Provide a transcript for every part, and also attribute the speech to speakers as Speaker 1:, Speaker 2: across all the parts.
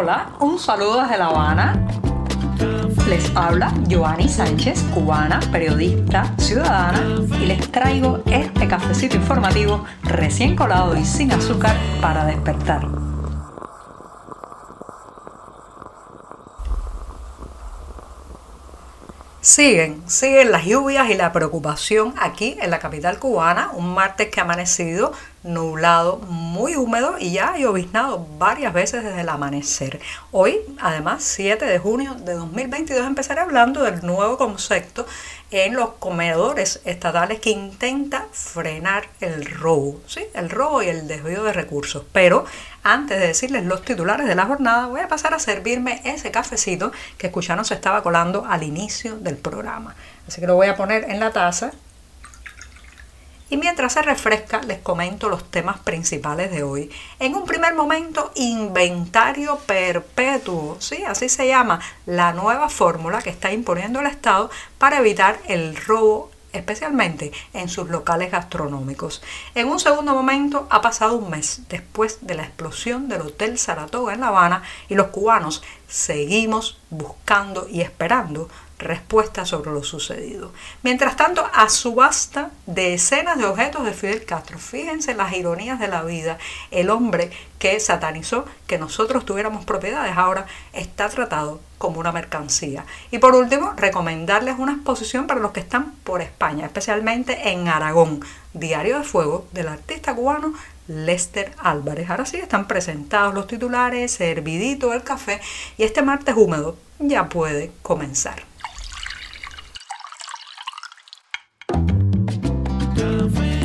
Speaker 1: Hola, un saludo desde La Habana. Les habla Joanny Sánchez, cubana, periodista, ciudadana, y les traigo este cafecito informativo recién colado y sin azúcar para despertar. Siguen, siguen las lluvias y la preocupación aquí en la capital cubana, un martes que ha amanecido nublado, muy húmedo y ya ha lloviznado varias veces desde el amanecer. Hoy, además, 7 de junio de 2022, empezaré hablando del nuevo concepto en los comedores estatales que intenta frenar el robo, ¿sí? el robo y el desvío de recursos. Pero antes de decirles los titulares de la jornada, voy a pasar a servirme ese cafecito que escucharon se estaba colando al inicio del programa. Así que lo voy a poner en la taza y mientras se refresca, les comento los temas principales de hoy. En un primer momento, inventario perpetuo. Sí, así se llama la nueva fórmula que está imponiendo el Estado para evitar el robo especialmente en sus locales gastronómicos. En un segundo momento ha pasado un mes después de la explosión del Hotel Saratoga en La Habana y los cubanos seguimos buscando y esperando respuesta sobre lo sucedido. Mientras tanto, a subasta decenas de objetos de Fidel Castro. Fíjense las ironías de la vida. El hombre que satanizó que nosotros tuviéramos propiedades ahora está tratado como una mercancía. Y por último, recomendarles una exposición para los que están por España, especialmente en Aragón, Diario de Fuego del artista cubano Lester Álvarez. Ahora sí están presentados los titulares, servidito el café y este martes húmedo ya puede comenzar.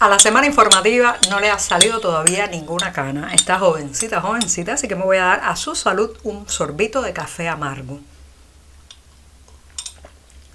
Speaker 1: A la semana informativa no le ha salido todavía ninguna cana. Está jovencita, jovencita, así que me voy a dar a su salud un sorbito de café amargo.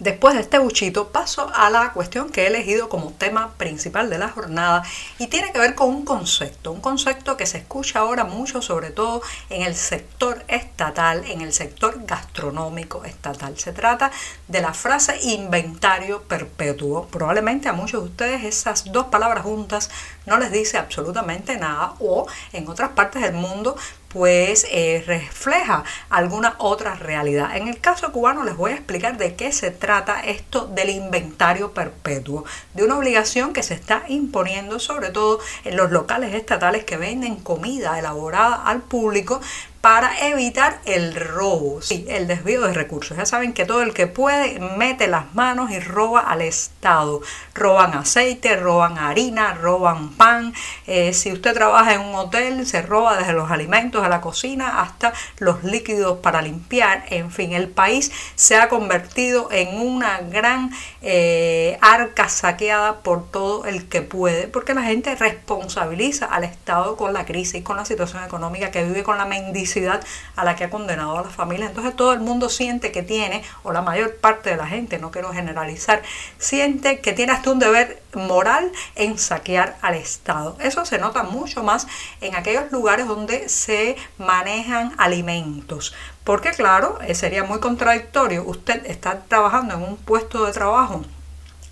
Speaker 1: Después de este buchito paso a la cuestión que he elegido como tema principal de la jornada y tiene que ver con un concepto, un concepto que se escucha ahora mucho sobre todo en el sector estatal, en el sector gastronómico estatal. Se trata de la frase inventario perpetuo. Probablemente a muchos de ustedes esas dos palabras juntas no les dice absolutamente nada o en otras partes del mundo pues eh, refleja alguna otra realidad. En el caso cubano les voy a explicar de qué se trata esto del inventario perpetuo, de una obligación que se está imponiendo sobre todo en los locales estatales que venden comida elaborada al público para evitar el robo, sí, el desvío de recursos. Ya saben que todo el que puede mete las manos y roba al Estado. Roban aceite, roban harina, roban pan. Eh, si usted trabaja en un hotel, se roba desde los alimentos de la cocina hasta los líquidos para limpiar. En fin, el país se ha convertido en una gran eh, arca saqueada por todo el que puede, porque la gente responsabiliza al Estado con la crisis, con la situación económica que vive, con la mendicidad a la que ha condenado a la familia. Entonces todo el mundo siente que tiene, o la mayor parte de la gente, no quiero generalizar, siente que tiene hasta un deber moral en saquear al Estado. Eso se nota mucho más en aquellos lugares donde se manejan alimentos. Porque claro, eh, sería muy contradictorio usted está trabajando en un puesto de trabajo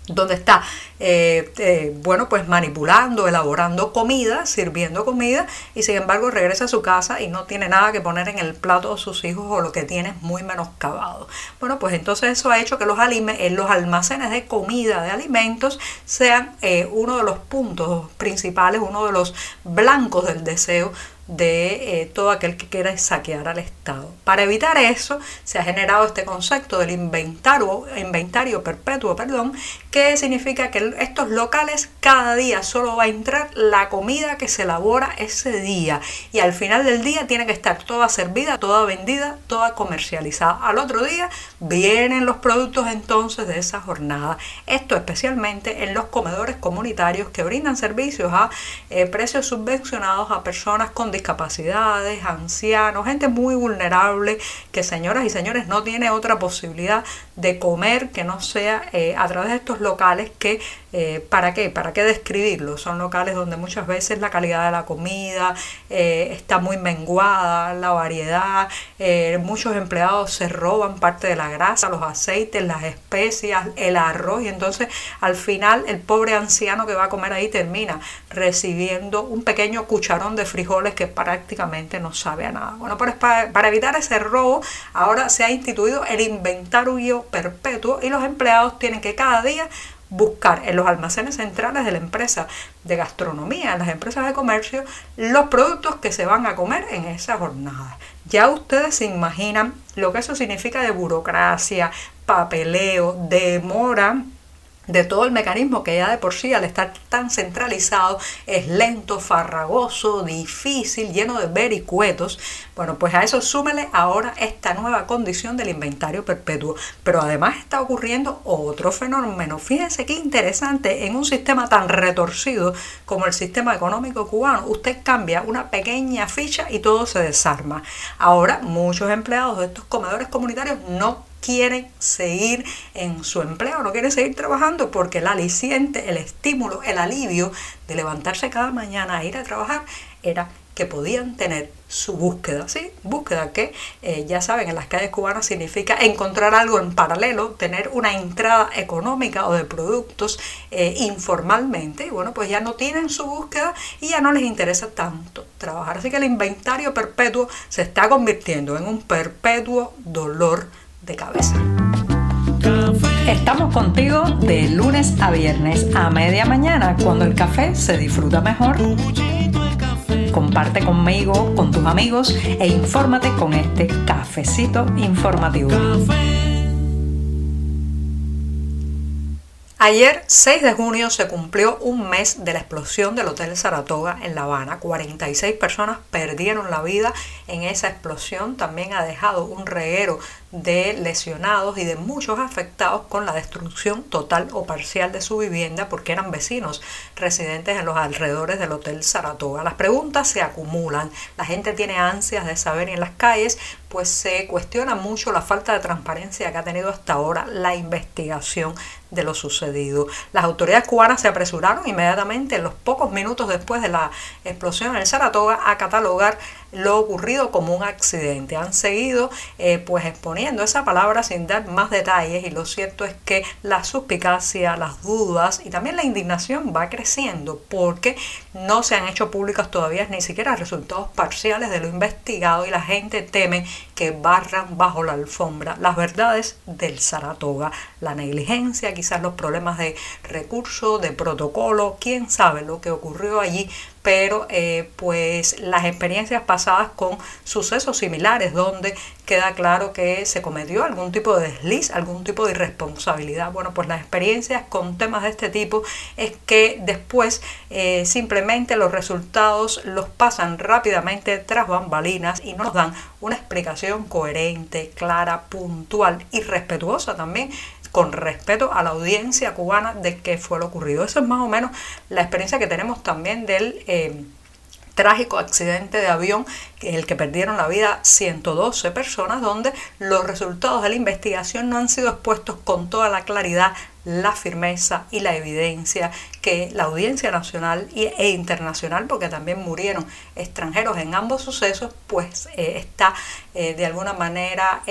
Speaker 1: donde está, eh, eh, bueno, pues manipulando, elaborando comida, sirviendo comida, y sin embargo regresa a su casa y no tiene nada que poner en el plato de sus hijos o lo que tiene es muy menoscabado. Bueno, pues entonces eso ha hecho que los, eh, los almacenes de comida, de alimentos, sean uno de los puntos principales, uno de los blancos del deseo de eh, todo aquel que quiera saquear al Estado. Para evitar eso, se ha generado este concepto del inventario, inventario perpetuo, perdón, que significa que estos locales cada día solo va a entrar la comida que se elabora ese día y al final del día tiene que estar toda servida, toda vendida, toda comercializada. Al otro día vienen los productos entonces de esa jornada. Esto especialmente en los comedores comunitarios que brindan servicios a eh, precios subvencionados a personas con discapacidades, ancianos, gente muy vulnerable que señoras y señores no tiene otra posibilidad de comer que no sea eh, a través de estos locales que Eh, ¿Para qué? ¿Para qué describirlo? Son locales donde muchas veces la calidad de la comida eh, está muy menguada, la variedad, muchos empleados se roban parte de la grasa, los aceites, las especias, el arroz y entonces al final el pobre anciano que va a comer ahí termina recibiendo un pequeño cucharón de frijoles que prácticamente no sabe a nada. Bueno, pues para, para evitar ese robo, ahora se ha instituido el inventario perpetuo y los empleados tienen que cada día buscar en los almacenes centrales de la empresa de gastronomía, en las empresas de comercio, los productos que se van a comer en esa jornada. Ya ustedes se imaginan lo que eso significa de burocracia, papeleo, demora de todo el mecanismo que ya de por sí al estar tan centralizado es lento, farragoso, difícil, lleno de vericuetos. Bueno, pues a eso súmele ahora esta nueva condición del inventario perpetuo. Pero además está ocurriendo otro fenómeno. Fíjense qué interesante, en un sistema tan retorcido como el sistema económico cubano, usted cambia una pequeña ficha y todo se desarma. Ahora muchos empleados de estos comedores comunitarios no quieren seguir en su empleo, no quieren seguir trabajando porque el aliciente, el estímulo, el alivio de levantarse cada mañana a ir a trabajar era que podían tener su búsqueda, ¿sí? Búsqueda que eh, ya saben en las calles cubanas significa encontrar algo en paralelo, tener una entrada económica o de productos eh, informalmente y bueno, pues ya no tienen su búsqueda y ya no les interesa tanto trabajar. Así que el inventario perpetuo se está convirtiendo en un perpetuo dolor de cabeza. Estamos contigo de lunes a viernes a media mañana cuando el café se disfruta mejor. Comparte conmigo, con tus amigos e infórmate con este cafecito informativo. Ayer, 6 de junio, se cumplió un mes de la explosión del Hotel Saratoga en La Habana. 46 personas perdieron la vida en esa explosión. También ha dejado un reguero de lesionados y de muchos afectados con la destrucción total o parcial de su vivienda porque eran vecinos residentes en los alrededores del Hotel Saratoga. Las preguntas se acumulan, la gente tiene ansias de saber en las calles pues se cuestiona mucho la falta de transparencia que ha tenido hasta ahora la investigación de lo sucedido. Las autoridades cubanas se apresuraron inmediatamente, en los pocos minutos después de la explosión en el Saratoga, a catalogar lo ocurrido como un accidente. Han seguido eh, pues exponiendo esa palabra sin dar más detalles y lo cierto es que la suspicacia, las dudas y también la indignación va creciendo porque no se han hecho públicas todavía ni siquiera resultados parciales de lo investigado y la gente teme que barran bajo la alfombra las verdades del Saratoga, la negligencia, quizás los problemas de recursos, de protocolo, quién sabe lo que ocurrió allí, pero eh, pues las experiencias pasadas con sucesos similares donde queda claro que se cometió algún tipo de desliz, algún tipo de irresponsabilidad. Bueno, pues las experiencias con temas de este tipo es que después eh, simplemente los resultados los pasan rápidamente tras bambalinas y no nos dan una explicación coherente, clara, puntual y respetuosa también con respeto a la audiencia cubana de qué fue lo ocurrido. Eso es más o menos la experiencia que tenemos también del eh, trágico accidente de avión en el que perdieron la vida 112 personas, donde los resultados de la investigación no han sido expuestos con toda la claridad la firmeza y la evidencia que la audiencia nacional e internacional, porque también murieron extranjeros en ambos sucesos, pues eh, está eh, de alguna manera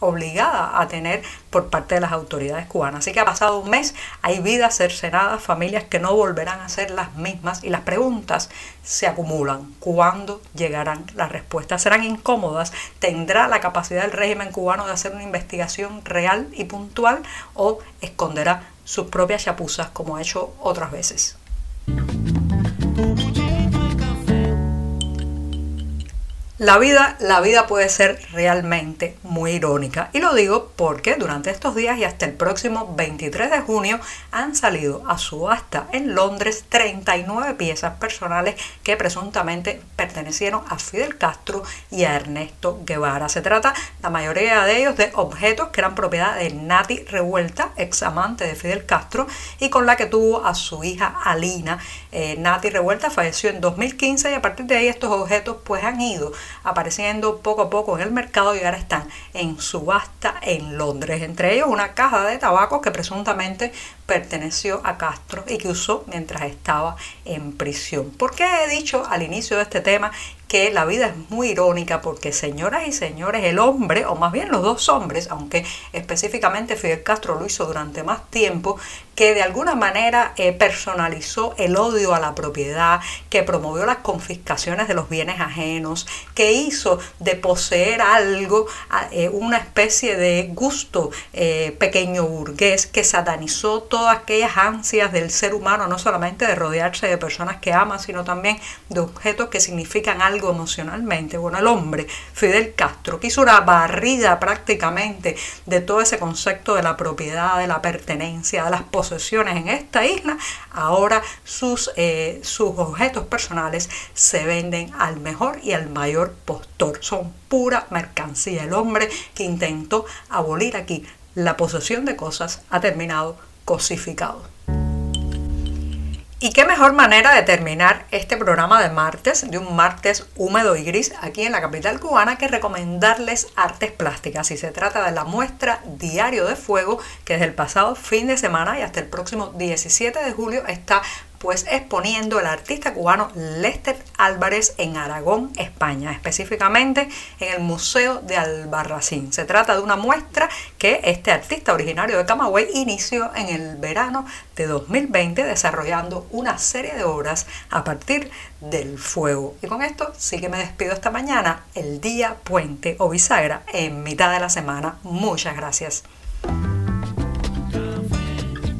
Speaker 1: obligada a tener por parte de las autoridades cubanas. Así que ha pasado un mes, hay vidas cercenadas, familias que no volverán a ser las mismas y las preguntas se acumulan. ¿Cuándo llegarán las respuestas? ¿Serán incómodas? ¿Tendrá la capacidad del régimen cubano de hacer una investigación real y puntual o esconderá sus propias chapuzas como ha hecho otras veces? La vida, la vida puede ser realmente muy irónica. Y lo digo porque durante estos días y hasta el próximo 23 de junio han salido a subasta en Londres 39 piezas personales que presuntamente pertenecieron a Fidel Castro y a Ernesto Guevara. Se trata la mayoría de ellos de objetos que eran propiedad de Nati Revuelta, ex amante de Fidel Castro, y con la que tuvo a su hija Alina. Eh, Nati Revuelta falleció en 2015 y a partir de ahí estos objetos pues han ido apareciendo poco a poco en el mercado y ahora están en subasta en Londres. Entre ellos una caja de tabaco que presuntamente perteneció a Castro y que usó mientras estaba en prisión. ¿Por qué he dicho al inicio de este tema que la vida es muy irónica porque señoras y señores, el hombre, o más bien los dos hombres, aunque específicamente Fidel Castro lo hizo durante más tiempo, que de alguna manera eh, personalizó el odio a la propiedad, que promovió las confiscaciones de los bienes ajenos, que hizo de poseer algo eh, una especie de gusto eh, pequeño burgués, que satanizó todas aquellas ansias del ser humano, no solamente de rodearse de personas que ama, sino también de objetos que significan algo emocionalmente. Bueno, el hombre, Fidel Castro, que hizo una barrida prácticamente de todo ese concepto de la propiedad, de la pertenencia, de las posesiones en esta isla, ahora sus, eh, sus objetos personales se venden al mejor y al mayor postor. Son pura mercancía. El hombre que intentó abolir aquí la posesión de cosas ha terminado cosificado. Y qué mejor manera de terminar este programa de martes, de un martes húmedo y gris aquí en la capital cubana, que recomendarles artes plásticas. Y se trata de la muestra Diario de Fuego, que desde el pasado fin de semana y hasta el próximo 17 de julio está pues exponiendo el artista cubano Lester Álvarez en Aragón, España, específicamente en el Museo de Albarracín. Se trata de una muestra que este artista originario de Camagüey inició en el verano de 2020 desarrollando una serie de obras a partir del fuego. Y con esto sí que me despido esta mañana, el día puente o bisagra en mitad de la semana. Muchas gracias.